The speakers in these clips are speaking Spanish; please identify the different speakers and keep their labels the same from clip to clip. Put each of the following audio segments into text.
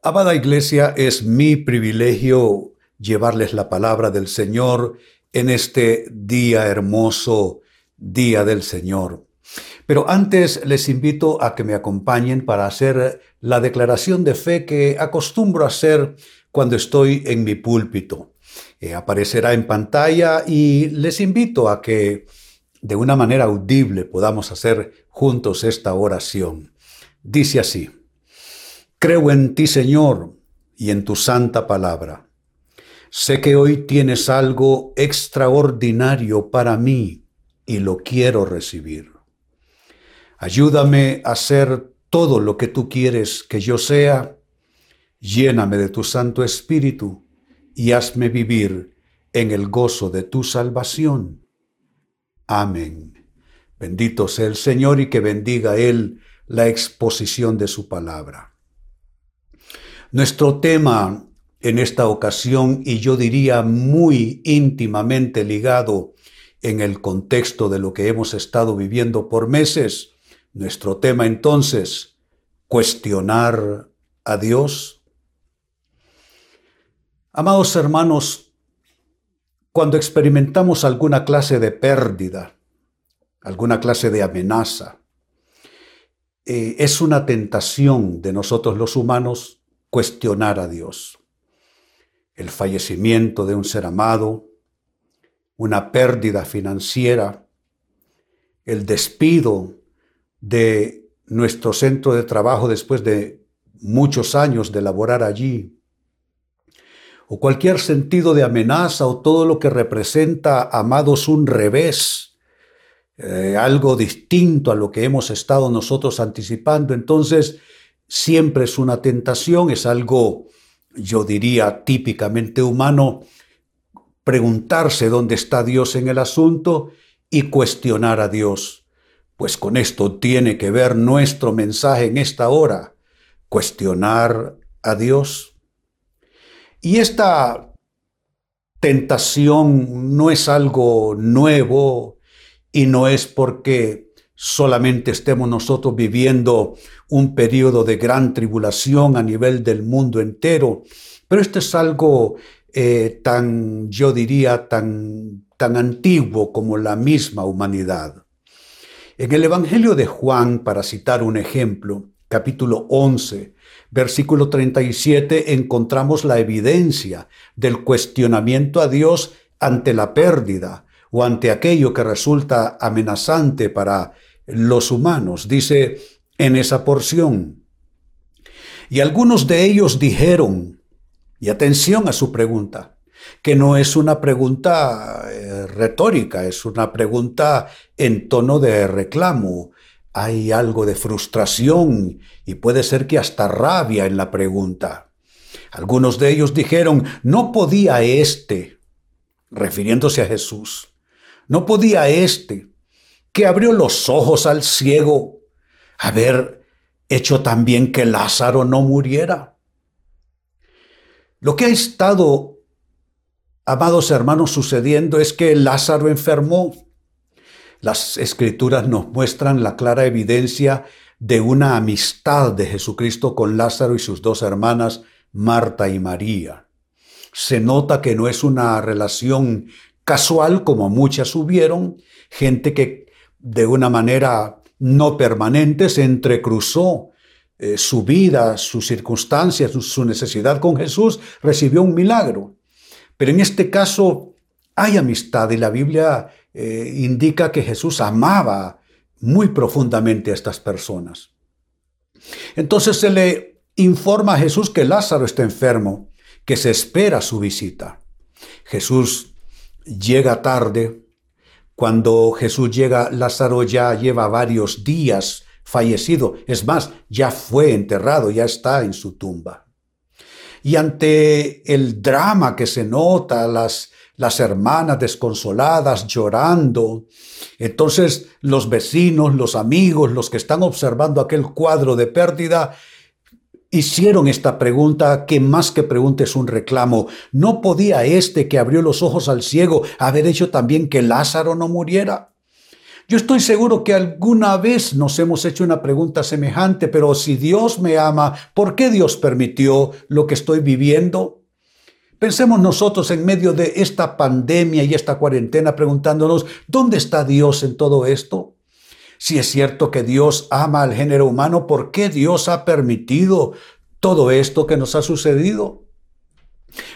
Speaker 1: Amada Iglesia, es mi privilegio llevarles la palabra del Señor en este día hermoso, día del Señor. Pero antes les invito a que me acompañen para hacer la declaración de fe que acostumbro hacer cuando estoy en mi púlpito. Eh, aparecerá en pantalla y les invito a que de una manera audible podamos hacer juntos esta oración. Dice así. Creo en ti, Señor, y en tu santa palabra. Sé que hoy tienes algo extraordinario para mí y lo quiero recibir. Ayúdame a ser todo lo que tú quieres que yo sea. Lléname de tu Santo Espíritu y hazme vivir en el gozo de tu salvación. Amén. Bendito sea el Señor y que bendiga Él la exposición de su palabra. Nuestro tema en esta ocasión, y yo diría muy íntimamente ligado en el contexto de lo que hemos estado viviendo por meses, nuestro tema entonces, cuestionar a Dios. Amados hermanos, cuando experimentamos alguna clase de pérdida, alguna clase de amenaza, eh, es una tentación de nosotros los humanos cuestionar a Dios. El fallecimiento de un ser amado, una pérdida financiera, el despido de nuestro centro de trabajo después de muchos años de laborar allí, o cualquier sentido de amenaza o todo lo que representa, amados, un revés, eh, algo distinto a lo que hemos estado nosotros anticipando, entonces siempre es una tentación, es algo, yo diría, típicamente humano, preguntarse dónde está Dios en el asunto y cuestionar a Dios. Pues con esto tiene que ver nuestro mensaje en esta hora, cuestionar a Dios. Y esta tentación no es algo nuevo y no es porque solamente estemos nosotros viviendo un periodo de gran tribulación a nivel del mundo entero, pero esto es algo eh, tan, yo diría, tan, tan antiguo como la misma humanidad. En el Evangelio de Juan, para citar un ejemplo, capítulo 11, versículo 37, encontramos la evidencia del cuestionamiento a Dios ante la pérdida o ante aquello que resulta amenazante para los humanos, dice en esa porción. Y algunos de ellos dijeron, y atención a su pregunta, que no es una pregunta eh, retórica, es una pregunta en tono de reclamo. Hay algo de frustración y puede ser que hasta rabia en la pregunta. Algunos de ellos dijeron, no podía éste, refiriéndose a Jesús, no podía éste, que abrió los ojos al ciego, haber hecho también que Lázaro no muriera. Lo que ha estado, amados hermanos, sucediendo es que Lázaro enfermó. Las escrituras nos muestran la clara evidencia de una amistad de Jesucristo con Lázaro y sus dos hermanas, Marta y María. Se nota que no es una relación casual como muchas hubieron, gente que de una manera no permanente, se entrecruzó eh, su vida, sus circunstancias, su, necesidad con Jesús, recibió un milagro. Pero en este caso hay amistad y la Biblia eh, indica que Jesús amaba muy profundamente a estas personas. Entonces se le informa a Jesús que Lázaro está enfermo, que se espera su visita. Jesús llega tarde, cuando Jesús llega, Lázaro ya lleva varios días fallecido. Es más, ya fue enterrado, ya está en su tumba. Y ante el drama que se nota, las, las hermanas desconsoladas llorando, entonces los vecinos, los amigos, los que están observando aquel cuadro de pérdida, hicieron esta pregunta que más que pregunta es un reclamo. ¿No podía este que abrió los ojos al ciego haber hecho también que Lázaro no muriera? Yo estoy seguro que alguna vez nos hemos hecho una pregunta semejante, pero si Dios me ama, ¿por qué Dios permitió lo que estoy viviendo? Pensemos nosotros en medio de esta pandemia y esta cuarentena preguntándonos, ¿dónde está Dios en todo esto? Si es cierto que Dios ama al género humano, ¿por qué Dios ha permitido todo esto que nos ha sucedido?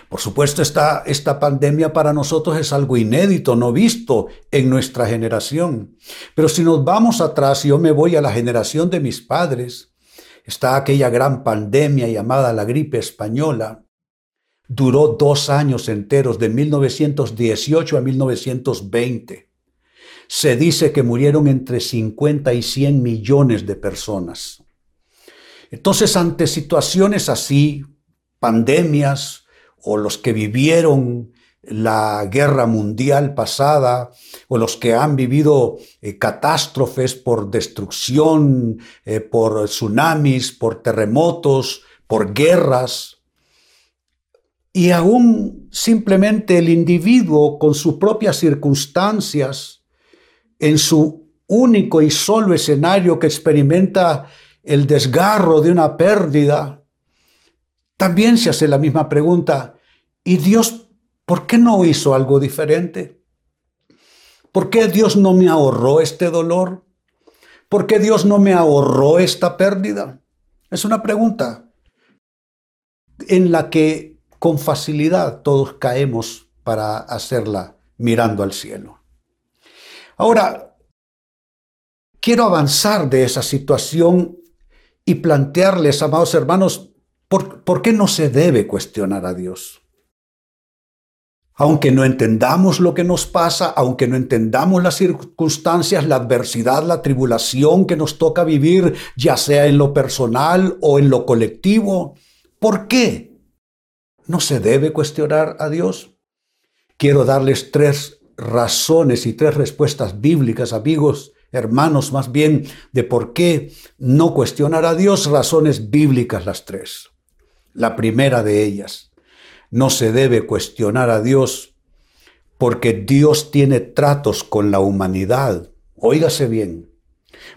Speaker 1: Por supuesto, esta, esta pandemia para nosotros es algo inédito, no visto en nuestra generación. Pero si nos vamos atrás, yo me voy a la generación de mis padres, está aquella gran pandemia llamada la gripe española. Duró dos años enteros, de 1918 a 1920. Se dice que murieron entre 50 y 100 millones de personas. Entonces, ante situaciones así, pandemias, o los que vivieron la guerra mundial pasada o los que han vivido eh, catástrofes por destrucción, eh, por tsunamis, por terremotos, por guerras. Y aún simplemente el individuo con sus propias circunstancias, en su único y solo escenario que experimenta el desgarro de una pérdida, también se hace la misma pregunta, ¿y Dios por qué no hizo algo diferente? ¿Por qué Dios no me ahorró este dolor? ¿Por qué Dios no me ahorró esta pérdida? Es una pregunta en la que con facilidad todos caemos para hacerla mirando al cielo. Ahora, quiero avanzar de esa situación y plantearles, amados hermanos, ¿Por, qué no se debe cuestionar a Dios? Aunque no entendamos lo que nos pasa, aunque no entendamos las circunstancias, la adversidad, la tribulación que nos toca vivir, ya sea en lo personal o en lo colectivo, ¿por qué no se debe cuestionar a Dios? Quiero darles tres razones y tres respuestas bíblicas, amigos, hermanos, más bien, de por qué no cuestionar a Dios, razones bíblicas las tres. La primera de ellas, no se debe cuestionar a Dios porque Dios tiene tratos con la humanidad. Óigase bien,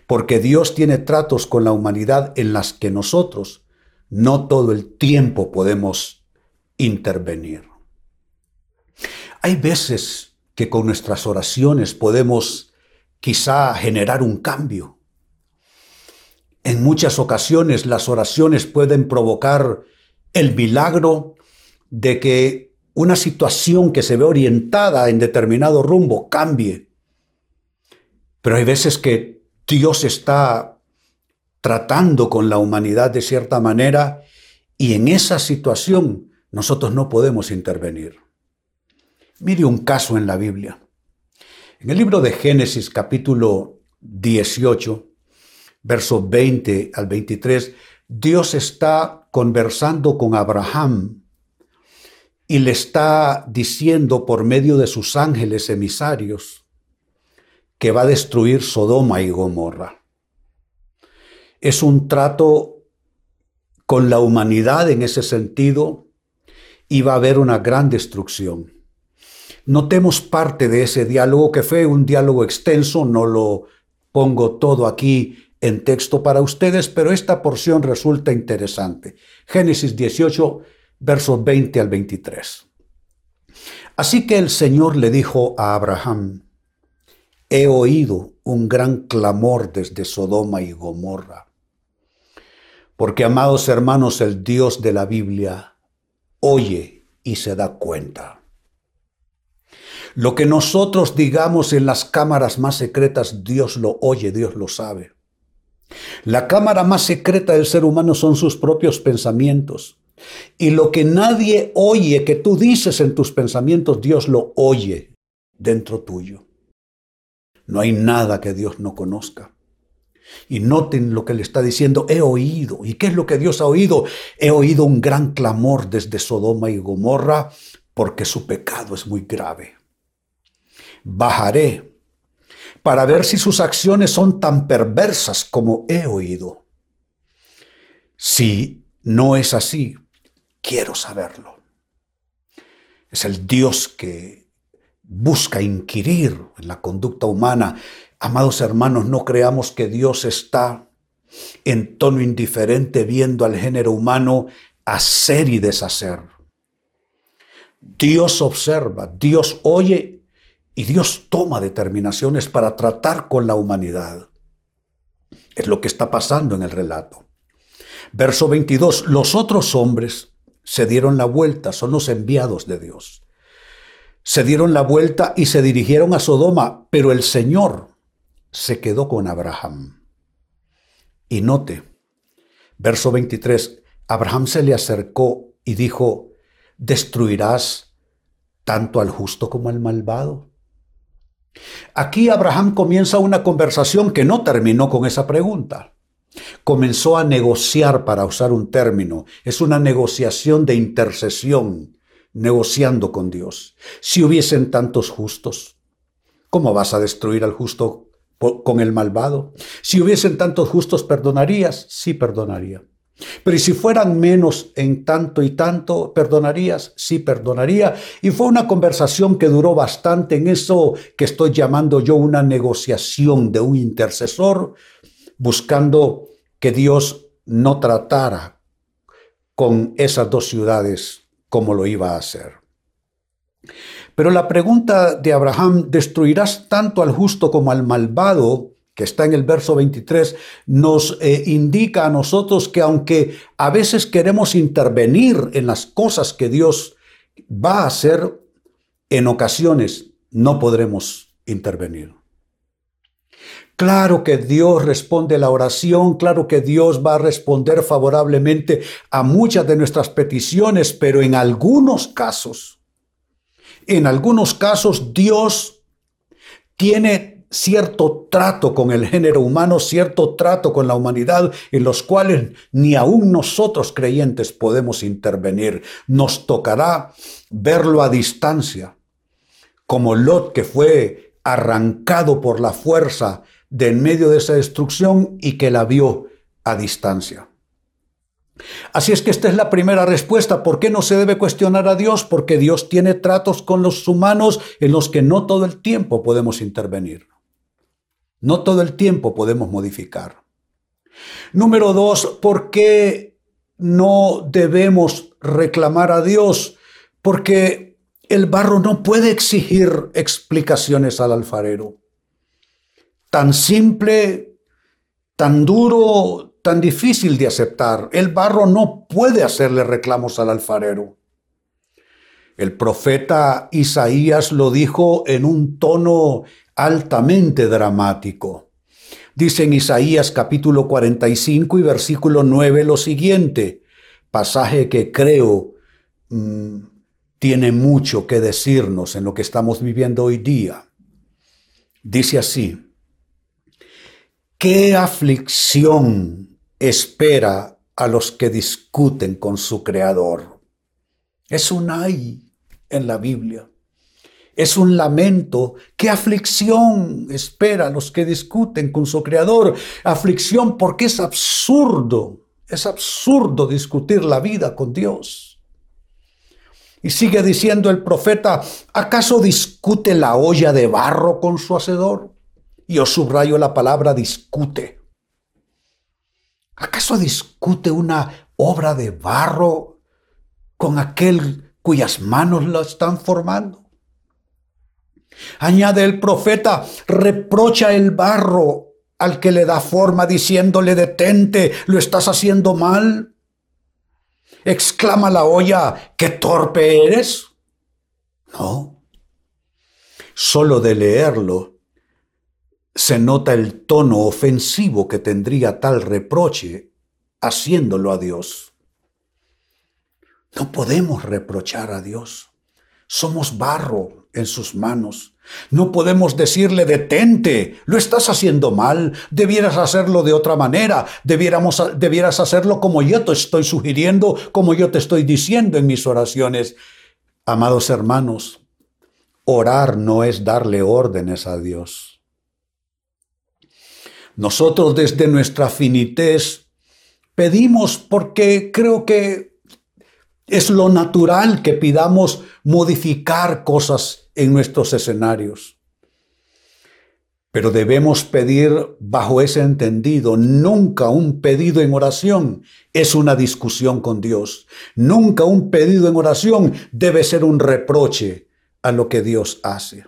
Speaker 1: porque Dios tiene tratos con la humanidad en las que nosotros no todo el tiempo podemos intervenir. Hay veces que con nuestras oraciones podemos quizá generar un cambio. En muchas ocasiones las oraciones pueden provocar el milagro de que una situación que se ve orientada en determinado rumbo cambie. Pero hay veces que Dios está tratando con la humanidad de cierta manera y en esa situación nosotros no podemos intervenir. Mire un caso en la Biblia. En el libro de Génesis capítulo 18, versos 20 al 23, Dios está conversando con Abraham y le está diciendo por medio de sus ángeles emisarios que va a destruir Sodoma y Gomorra. Es un trato con la humanidad en ese sentido y va a haber una gran destrucción. Notemos parte de ese diálogo que fue un diálogo extenso, no lo pongo todo aquí en texto para ustedes, pero esta porción resulta interesante. Génesis 18, versos 20 al 23. Así que el Señor le dijo a Abraham, he oído un gran clamor desde Sodoma y Gomorra. Porque, amados hermanos, el Dios de la Biblia oye y se da cuenta. Lo que nosotros digamos en las cámaras más secretas, Dios lo oye, Dios lo sabe. La cámara más secreta del ser humano son sus propios pensamientos. Y lo que nadie oye que tú dices en tus pensamientos, Dios lo oye dentro tuyo. No hay nada que Dios no conozca. Y noten lo que le está diciendo, he oído. ¿Y qué es lo que Dios ha oído? He oído un gran clamor desde Sodoma y Gomorra porque su pecado es muy grave. Bajaré para ver si sus acciones son tan perversas como he oído. Si no es así, quiero saberlo. Es el Dios que busca inquirir en la conducta humana. Amados hermanos, no creamos que Dios está en tono indiferente viendo al género humano hacer y deshacer. Dios observa, Dios oye y Dios toma determinaciones para tratar con la humanidad. Es lo que está pasando en el relato. Verso 22, los otros hombres se dieron la vuelta, son los enviados de Dios. Se dieron la vuelta y se dirigieron a Sodoma, pero el Señor se quedó con Abraham. Y note, verso 23, Abraham se le acercó y dijo, ¿destruirás tanto al justo como al malvado? Aquí Abraham comienza una conversación que no terminó con esa pregunta. Comenzó a negociar, para usar un término. Es una negociación de intercesión, negociando con Dios. Si hubiesen tantos justos, ¿cómo vas a destruir al justo con el malvado? Si hubiesen tantos justos, ¿perdonarías? Sí, perdonaría. Pero si fueran menos en tanto y tanto, ¿perdonarías? Sí, perdonaría. Y fue una conversación que duró bastante en eso que estoy llamando yo una negociación de un intercesor, buscando que Dios no tratara con esas dos ciudades como lo iba a hacer. Pero la pregunta de Abraham, ¿destruirás tanto al justo como al malvado? Que está en el verso 23, nos eh, indica a nosotros que aunque a veces queremos intervenir en las cosas que Dios va a hacer, en ocasiones no podremos intervenir. Claro que Dios responde la oración, claro que Dios va a responder favorablemente a muchas de nuestras peticiones, pero en algunos casos, en algunos casos Dios tiene cierto trato con el género humano, cierto trato con la humanidad, en los cuales ni aún nosotros creyentes podemos intervenir. Nos tocará verlo a distancia, como Lot que fue arrancado por la fuerza de en medio de esa destrucción y que la vio a distancia. Así es que esta es la primera respuesta. ¿Por qué no se debe cuestionar a Dios? Porque Dios tiene tratos con los humanos en los que no todo el tiempo podemos intervenir. No todo el tiempo podemos modificar. Número dos, ¿por qué no debemos reclamar a Dios? Porque el barro no puede exigir explicaciones al alfarero. Tan simple, tan duro, tan difícil de aceptar. El barro no puede hacerle reclamos al alfarero. El profeta Isaías lo dijo en un tono altamente dramático. Dice en Isaías capítulo 45 y versículo 9 lo siguiente, pasaje que creo mm, tiene mucho que decirnos en lo que estamos viviendo hoy día. Dice así, ¿qué aflicción espera a los que discuten con su Creador? Es un ay en la Biblia. Es un lamento. ¿Qué aflicción espera a los que discuten con su Creador? Aflicción porque es absurdo. Es absurdo discutir la vida con Dios. Y sigue diciendo el profeta, ¿acaso discute la olla de barro con su hacedor? Y os subrayo la palabra discute. ¿Acaso discute una obra de barro con aquel cuyas manos la están formando? Añade el profeta, reprocha el barro al que le da forma diciéndole detente, lo estás haciendo mal. Exclama la olla, qué torpe eres. No. Solo de leerlo se nota el tono ofensivo que tendría tal reproche haciéndolo a Dios. No podemos reprochar a Dios. Somos barro en sus manos. No podemos decirle, detente, lo estás haciendo mal, debieras hacerlo de otra manera, debieras hacerlo como yo te estoy sugiriendo, como yo te estoy diciendo en mis oraciones. Amados hermanos, orar no es darle órdenes a Dios. Nosotros desde nuestra finitez pedimos porque creo que es lo natural que pidamos modificar cosas en nuestros escenarios. Pero debemos pedir bajo ese entendido. Nunca un pedido en oración es una discusión con Dios. Nunca un pedido en oración debe ser un reproche a lo que Dios hace.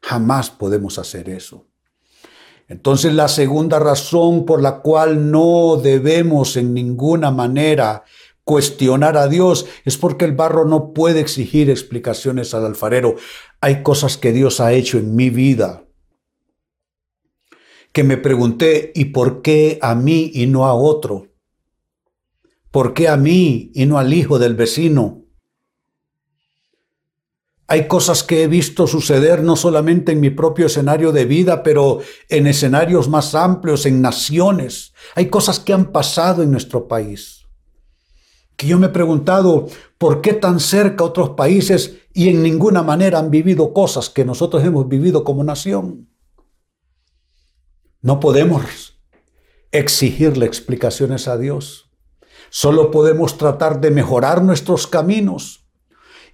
Speaker 1: Jamás podemos hacer eso. Entonces la segunda razón por la cual no debemos en ninguna manera cuestionar a Dios es porque el barro no puede exigir explicaciones al alfarero. Hay cosas que Dios ha hecho en mi vida que me pregunté, ¿y por qué a mí y no a otro? ¿Por qué a mí y no al hijo del vecino? Hay cosas que he visto suceder no solamente en mi propio escenario de vida, pero en escenarios más amplios, en naciones. Hay cosas que han pasado en nuestro país. Que yo me he preguntado, ¿por qué tan cerca otros países y en ninguna manera han vivido cosas que nosotros hemos vivido como nación? No podemos exigirle explicaciones a Dios. Solo podemos tratar de mejorar nuestros caminos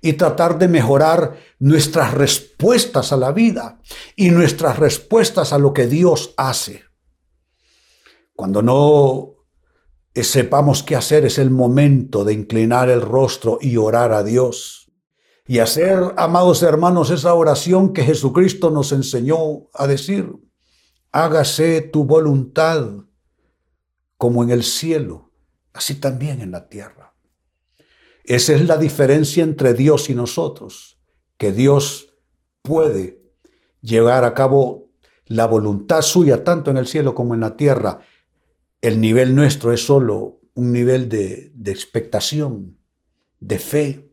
Speaker 1: y tratar de mejorar nuestras respuestas a la vida y nuestras respuestas a lo que Dios hace. Cuando no sepamos qué hacer es el momento de inclinar el rostro y orar a Dios. Y hacer, amados hermanos, esa oración que Jesucristo nos enseñó a decir hágase tu voluntad como en el cielo, así también en la tierra. Esa es la diferencia entre Dios y nosotros, que Dios puede llevar a cabo la voluntad suya tanto en el cielo como en la tierra. El nivel nuestro es solo un nivel de, expectación, de fe,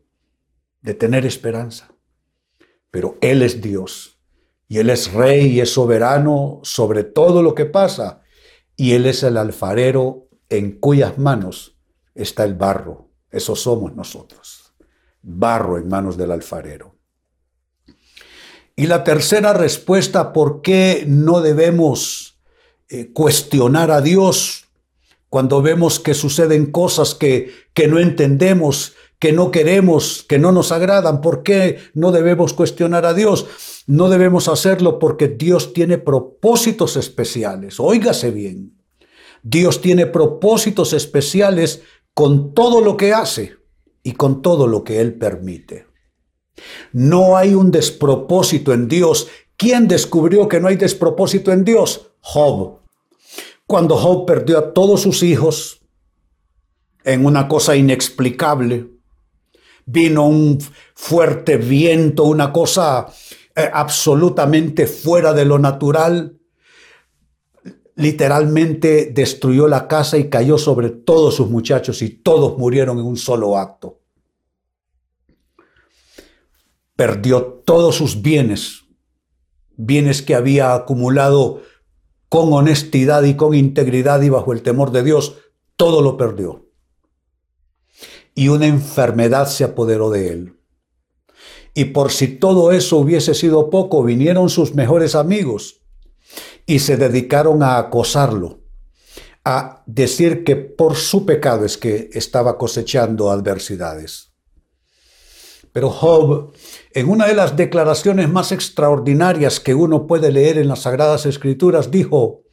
Speaker 1: de tener esperanza. Pero Él es Dios y Él es rey y es soberano sobre todo lo que pasa. Y Él es el alfarero en cuyas manos está el barro. Eso somos nosotros. Barro en manos del alfarero. Y la tercera respuesta, ¿por qué no debemos eh, cuestionar a Dios cuando vemos que suceden cosas que, que no entendemos, que no queremos, que no nos agradan? ¿Por qué no debemos cuestionar a Dios? No debemos hacerlo porque Dios tiene propósitos especiales. Óigase bien. Dios tiene propósitos especiales con todo lo que hace y con todo lo que Él permite. No hay un despropósito en Dios. ¿Quién descubrió que no hay despropósito en Dios? Job. Cuando Job perdió a todos sus hijos en una cosa inexplicable, vino un fuerte viento, una cosa eh, absolutamente fuera de lo natural, literalmente destruyó la casa y cayó sobre todos sus muchachos y todos murieron en un solo acto. Perdió todos sus bienes, bienes que había acumulado con honestidad y con integridad y bajo el temor de Dios, todo lo perdió. Y una enfermedad se apoderó de él. Y por si todo eso hubiese sido poco, vinieron sus mejores amigos y se dedicaron a acosarlo, a decir que por su pecado es que estaba cosechando adversidades. Pero Job, en una de las declaraciones más extraordinarias que uno puede leer en las Sagradas Escrituras, dijo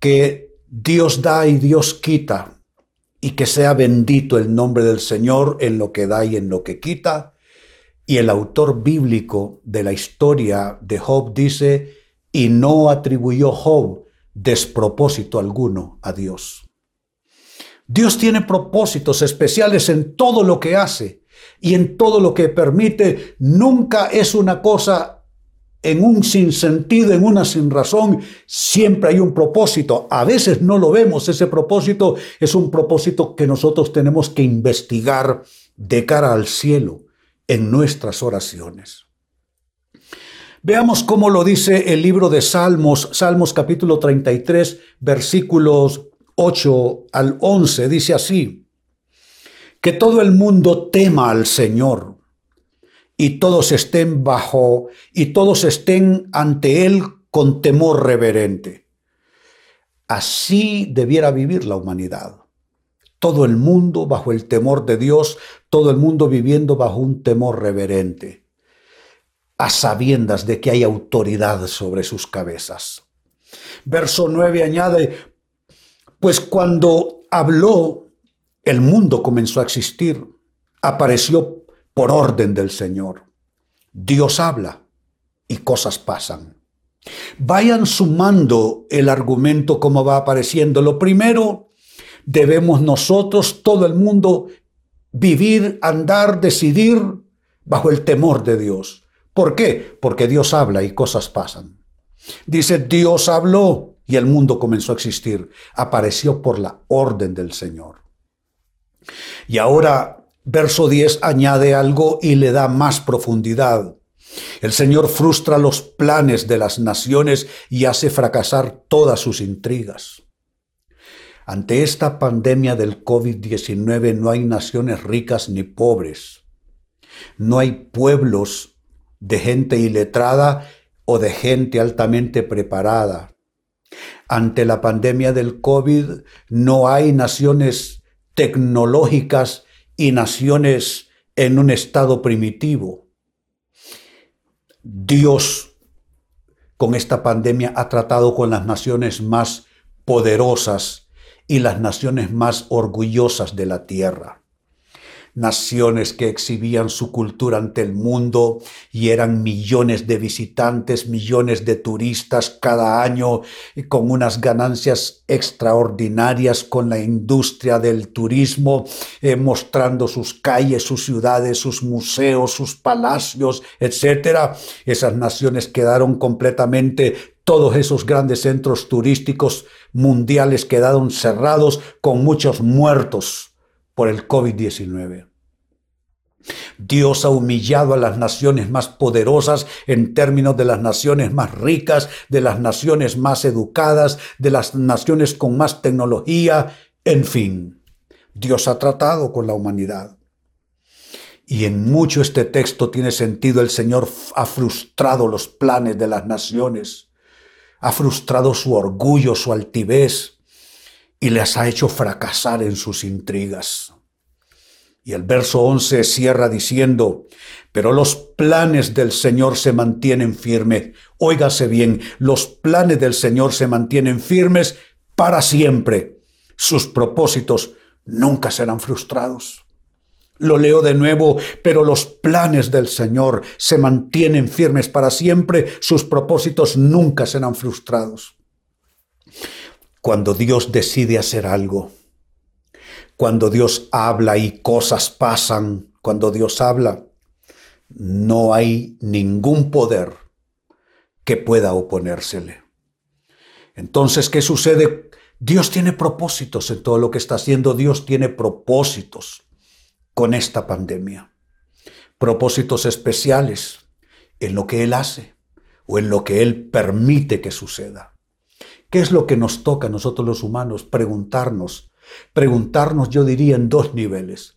Speaker 1: que Dios da y Dios quita, y que sea bendito el nombre del Señor en lo que da y en lo que quita, y el autor bíblico de la historia de Job dice, y no atribuyó Job despropósito alguno a Dios. Dios tiene propósitos especiales en todo lo que hace y en todo lo que permite. Nunca es una cosa en un sinsentido, en una sin razón. Siempre hay un propósito. A veces no lo vemos. Ese propósito es un propósito que nosotros tenemos que investigar de cara al cielo en nuestras oraciones. Veamos cómo lo dice el libro de Salmos, Salmos capítulo 33, versículos 8 al 11. Dice así, que todo el mundo tema al Señor y todos estén bajo y todos estén ante Él con temor reverente. Así debiera vivir la humanidad todo el mundo bajo el temor de Dios, todo el mundo viviendo bajo un temor reverente. a sabiendas de que hay autoridad sobre sus cabezas. Verso 9 añade, pues cuando habló, el mundo comenzó a existir, apareció por orden del Señor. Dios habla y cosas pasan. Vayan sumando el argumento como va apareciendo. Lo primero, debemos nosotros, todo el mundo, vivir, andar, decidir bajo el temor de Dios. ¿Por qué? Porque Dios habla y cosas pasan. Dice, Dios habló y el mundo comenzó a existir. Apareció por la orden del Señor. Y ahora, verso 10 añade algo y le da más profundidad. El Señor frustra los planes de las naciones y hace fracasar todas sus intrigas. Ante esta pandemia del COVID-19 no hay naciones ricas ni pobres. No hay pueblos de gente iletrada o de gente altamente preparada. Ante la pandemia del COVID no hay naciones tecnológicas y naciones en un estado primitivo. Dios con esta pandemia ha tratado con las naciones más poderosas y las naciones más orgullosas de la tierra naciones que exhibían su cultura ante el mundo y eran millones de visitantes, millones de turistas cada año con unas ganancias extraordinarias con la industria del turismo, eh, mostrando sus calles, sus ciudades, sus museos, sus palacios, etc. Esas naciones quedaron completamente todos esos grandes centros turísticos mundiales quedaron cerrados con muchos muertos por el COVID-19. Dios ha humillado a las naciones más poderosas en términos de las naciones más ricas, de las naciones más educadas, de las naciones con más tecnología, en fin. Dios ha tratado con la humanidad. Y en mucho este texto tiene sentido, el Señor ha frustrado los planes de las naciones, ha frustrado su orgullo, su altivez, y les ha hecho fracasar en sus intrigas. Y el verso 11 cierra diciendo, pero los planes del Señor se mantienen firmes. Óigase bien, los planes del Señor se mantienen firmes para siempre. Sus propósitos nunca serán frustrados. Lo leo de nuevo, pero los planes del Señor se mantienen firmes para siempre, sus propósitos nunca serán frustrados. Cuando Dios decide hacer algo, cuando Dios habla y cosas pasan, cuando Dios habla, no hay ningún poder que pueda oponérsele. Entonces, ¿qué sucede? Dios tiene propósitos en todo lo que está haciendo. Dios tiene propósitos con esta pandemia. Propósitos especiales en lo que Él hace o en lo que Él permite que suceda. ¿Qué es lo que nos toca a nosotros los humanos? Preguntarnos. Preguntarnos, yo diría, en dos niveles.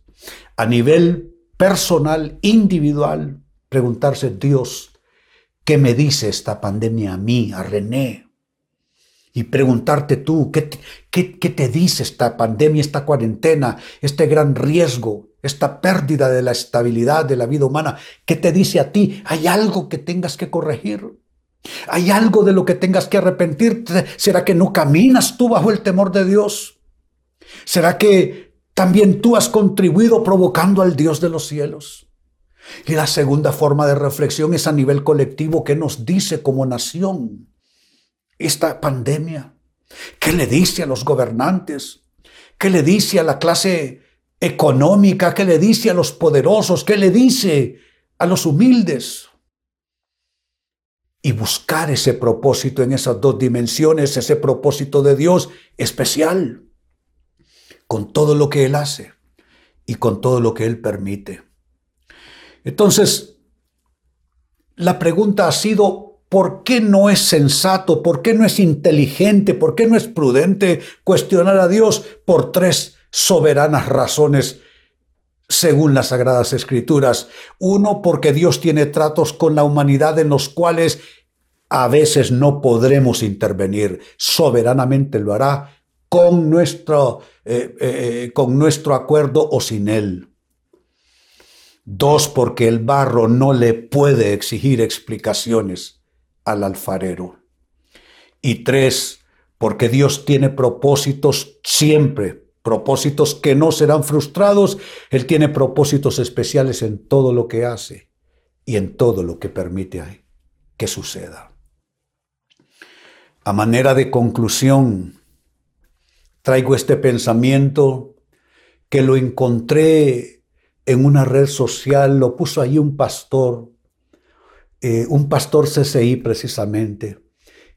Speaker 1: A nivel personal, individual, preguntarse, Dios, ¿qué me dice esta pandemia a mí, a René? Y preguntarte tú, ¿qué, qué, qué te dice esta pandemia, esta cuarentena, este gran riesgo, esta pérdida de la estabilidad de la vida humana? ¿Qué te dice a ti? ¿Hay algo que tengas que corregir? ¿Hay algo de lo que tengas que arrepentirte? ¿Será que no caminas tú bajo el temor de Dios? ¿Será que también tú has contribuido provocando al Dios de los cielos? Y la segunda forma de reflexión es a nivel colectivo. ¿Qué nos dice como nación esta pandemia? ¿Qué le dice a los gobernantes? ¿Qué le dice a la clase económica? ¿Qué le dice a los poderosos? ¿Qué le dice a los humildes? Y buscar ese propósito en esas dos dimensiones, ese propósito de Dios especial, con todo lo que Él hace y con todo lo que Él permite. Entonces, la pregunta ha sido, ¿por qué no es sensato, por qué no es inteligente, por qué no es prudente cuestionar a Dios por tres soberanas razones según las Sagradas Escrituras. Uno, porque Dios tiene tratos con la humanidad en los cuales a veces no podremos intervenir. Soberanamente lo hará con nuestro, eh, eh, con nuestro acuerdo o sin él. Dos, porque el barro no le puede exigir explicaciones al alfarero. Y tres, porque Dios tiene propósitos siempre, propósitos que no serán frustrados. Él tiene propósitos especiales en todo lo que hace y en todo lo que permite que suceda. A manera de conclusión, traigo este pensamiento que lo encontré en una red social, lo puso ahí un pastor, eh, un pastor CCI precisamente,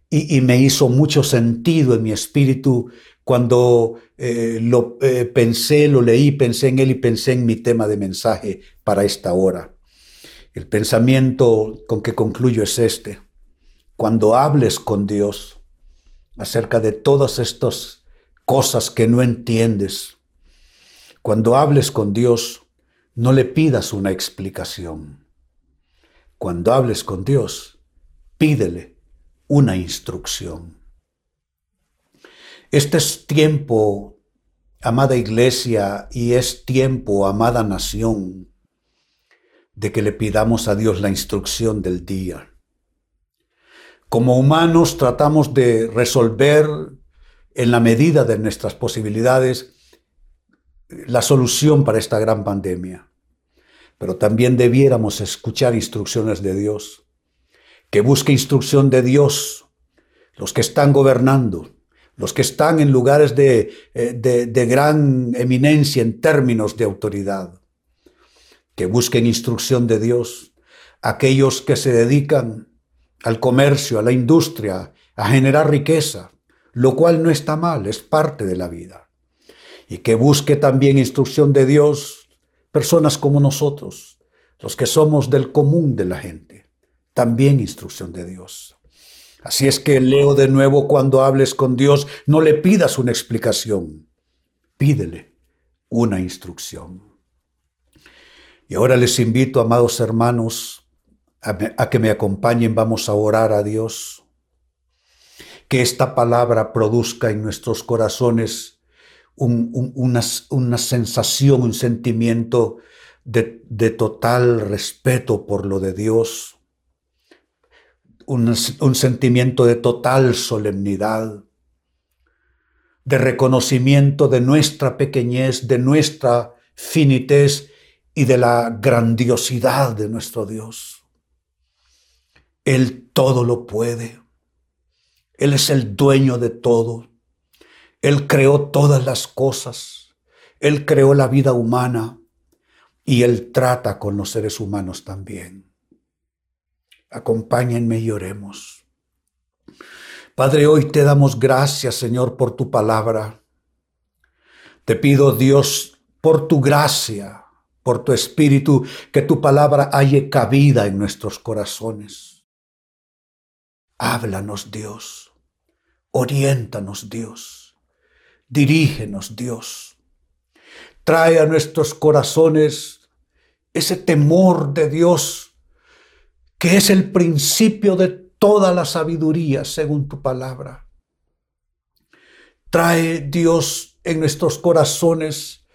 Speaker 1: y, me hizo mucho sentido en mi espíritu cuando eh, lo eh, pensé, lo leí, pensé en él y pensé en mi tema de mensaje para esta hora. El pensamiento con que concluyo es este. Cuando hables con Dios acerca de todas estas cosas que no entiendes, cuando hables con Dios, no le pidas una explicación. Cuando hables con Dios, pídele una instrucción. Este es tiempo, amada iglesia, y es tiempo, amada nación, de que le pidamos a Dios la instrucción del día. Como humanos tratamos de resolver en la medida de nuestras posibilidades la solución para esta gran pandemia. Pero también debiéramos escuchar instrucciones de Dios. Que busque instrucción de Dios los que están gobernando, los que están en lugares de, eh, de, gran eminencia en términos de autoridad. Que busquen instrucción de Dios aquellos que se dedican al comercio, a la industria, a generar riqueza, lo cual no está mal, es parte de la vida y que busque también instrucción de Dios personas como nosotros, los que somos del común de la gente, también instrucción de Dios. Así es que leo de nuevo cuando hables con Dios, no le pidas una explicación, pídele una instrucción. Y ahora les invito, amados hermanos, a, que me acompañen, vamos a orar a Dios. Que esta palabra produzca en nuestros corazones una, sensación, un sentimiento de, de, total respeto por lo de Dios, un, sentimiento de total solemnidad, de reconocimiento de nuestra pequeñez, de nuestra finitez y de la grandiosidad de nuestro Dios. Él todo lo puede. Él es el dueño de todo. Él creó todas las cosas. Él creó la vida humana y Él trata con los seres humanos también. Acompáñenme y oremos. Padre, hoy te damos gracias, Señor, por tu palabra. Te pido, Dios, por tu gracia, por tu espíritu, que tu palabra haya cabida en nuestros corazones. Háblanos, Dios. Oriéntanos, Dios. Dirígenos, Dios. Trae a nuestros corazones ese temor de Dios, que es el principio de toda la sabiduría, según tu palabra. Trae, Dios, en nuestros corazones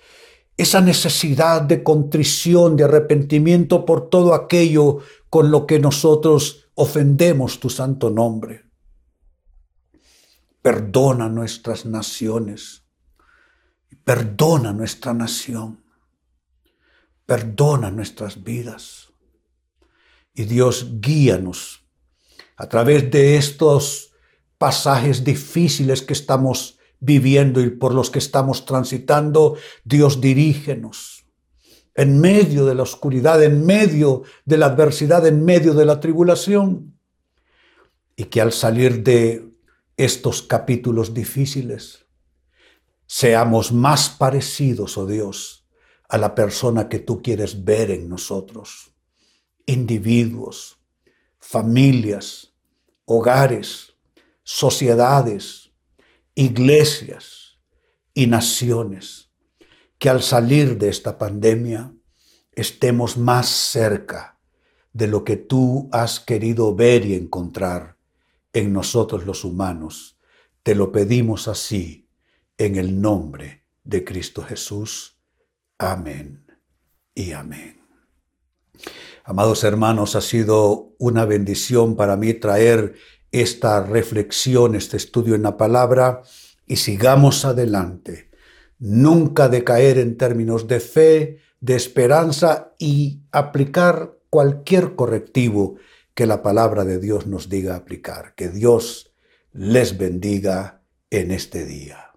Speaker 1: esa necesidad de contrición, de arrepentimiento por todo aquello con lo que nosotros ofendemos tu santo nombre. Perdona nuestras naciones. Perdona nuestra nación. Perdona nuestras vidas. Y Dios guíanos a través de estos pasajes difíciles que estamos viviendo y por los que estamos transitando. Dios dirígenos en medio de la oscuridad, en medio de la adversidad, en medio de la tribulación. Y que al salir de estos capítulos difíciles, seamos más parecidos, oh Dios, a la persona que tú quieres ver en nosotros. Individuos, familias, hogares, sociedades, iglesias y naciones, que al salir de esta pandemia estemos más cerca de lo que tú has querido ver y encontrar en nosotros los humanos. Te lo pedimos así, en el nombre de Cristo Jesús. Amén y amén. Amados hermanos, ha sido una bendición para mí traer esta reflexión, este estudio en la palabra y sigamos adelante. Nunca decaer en términos de fe, de esperanza y aplicar cualquier correctivo que la palabra de Dios nos diga aplicar. Que Dios les bendiga en este día.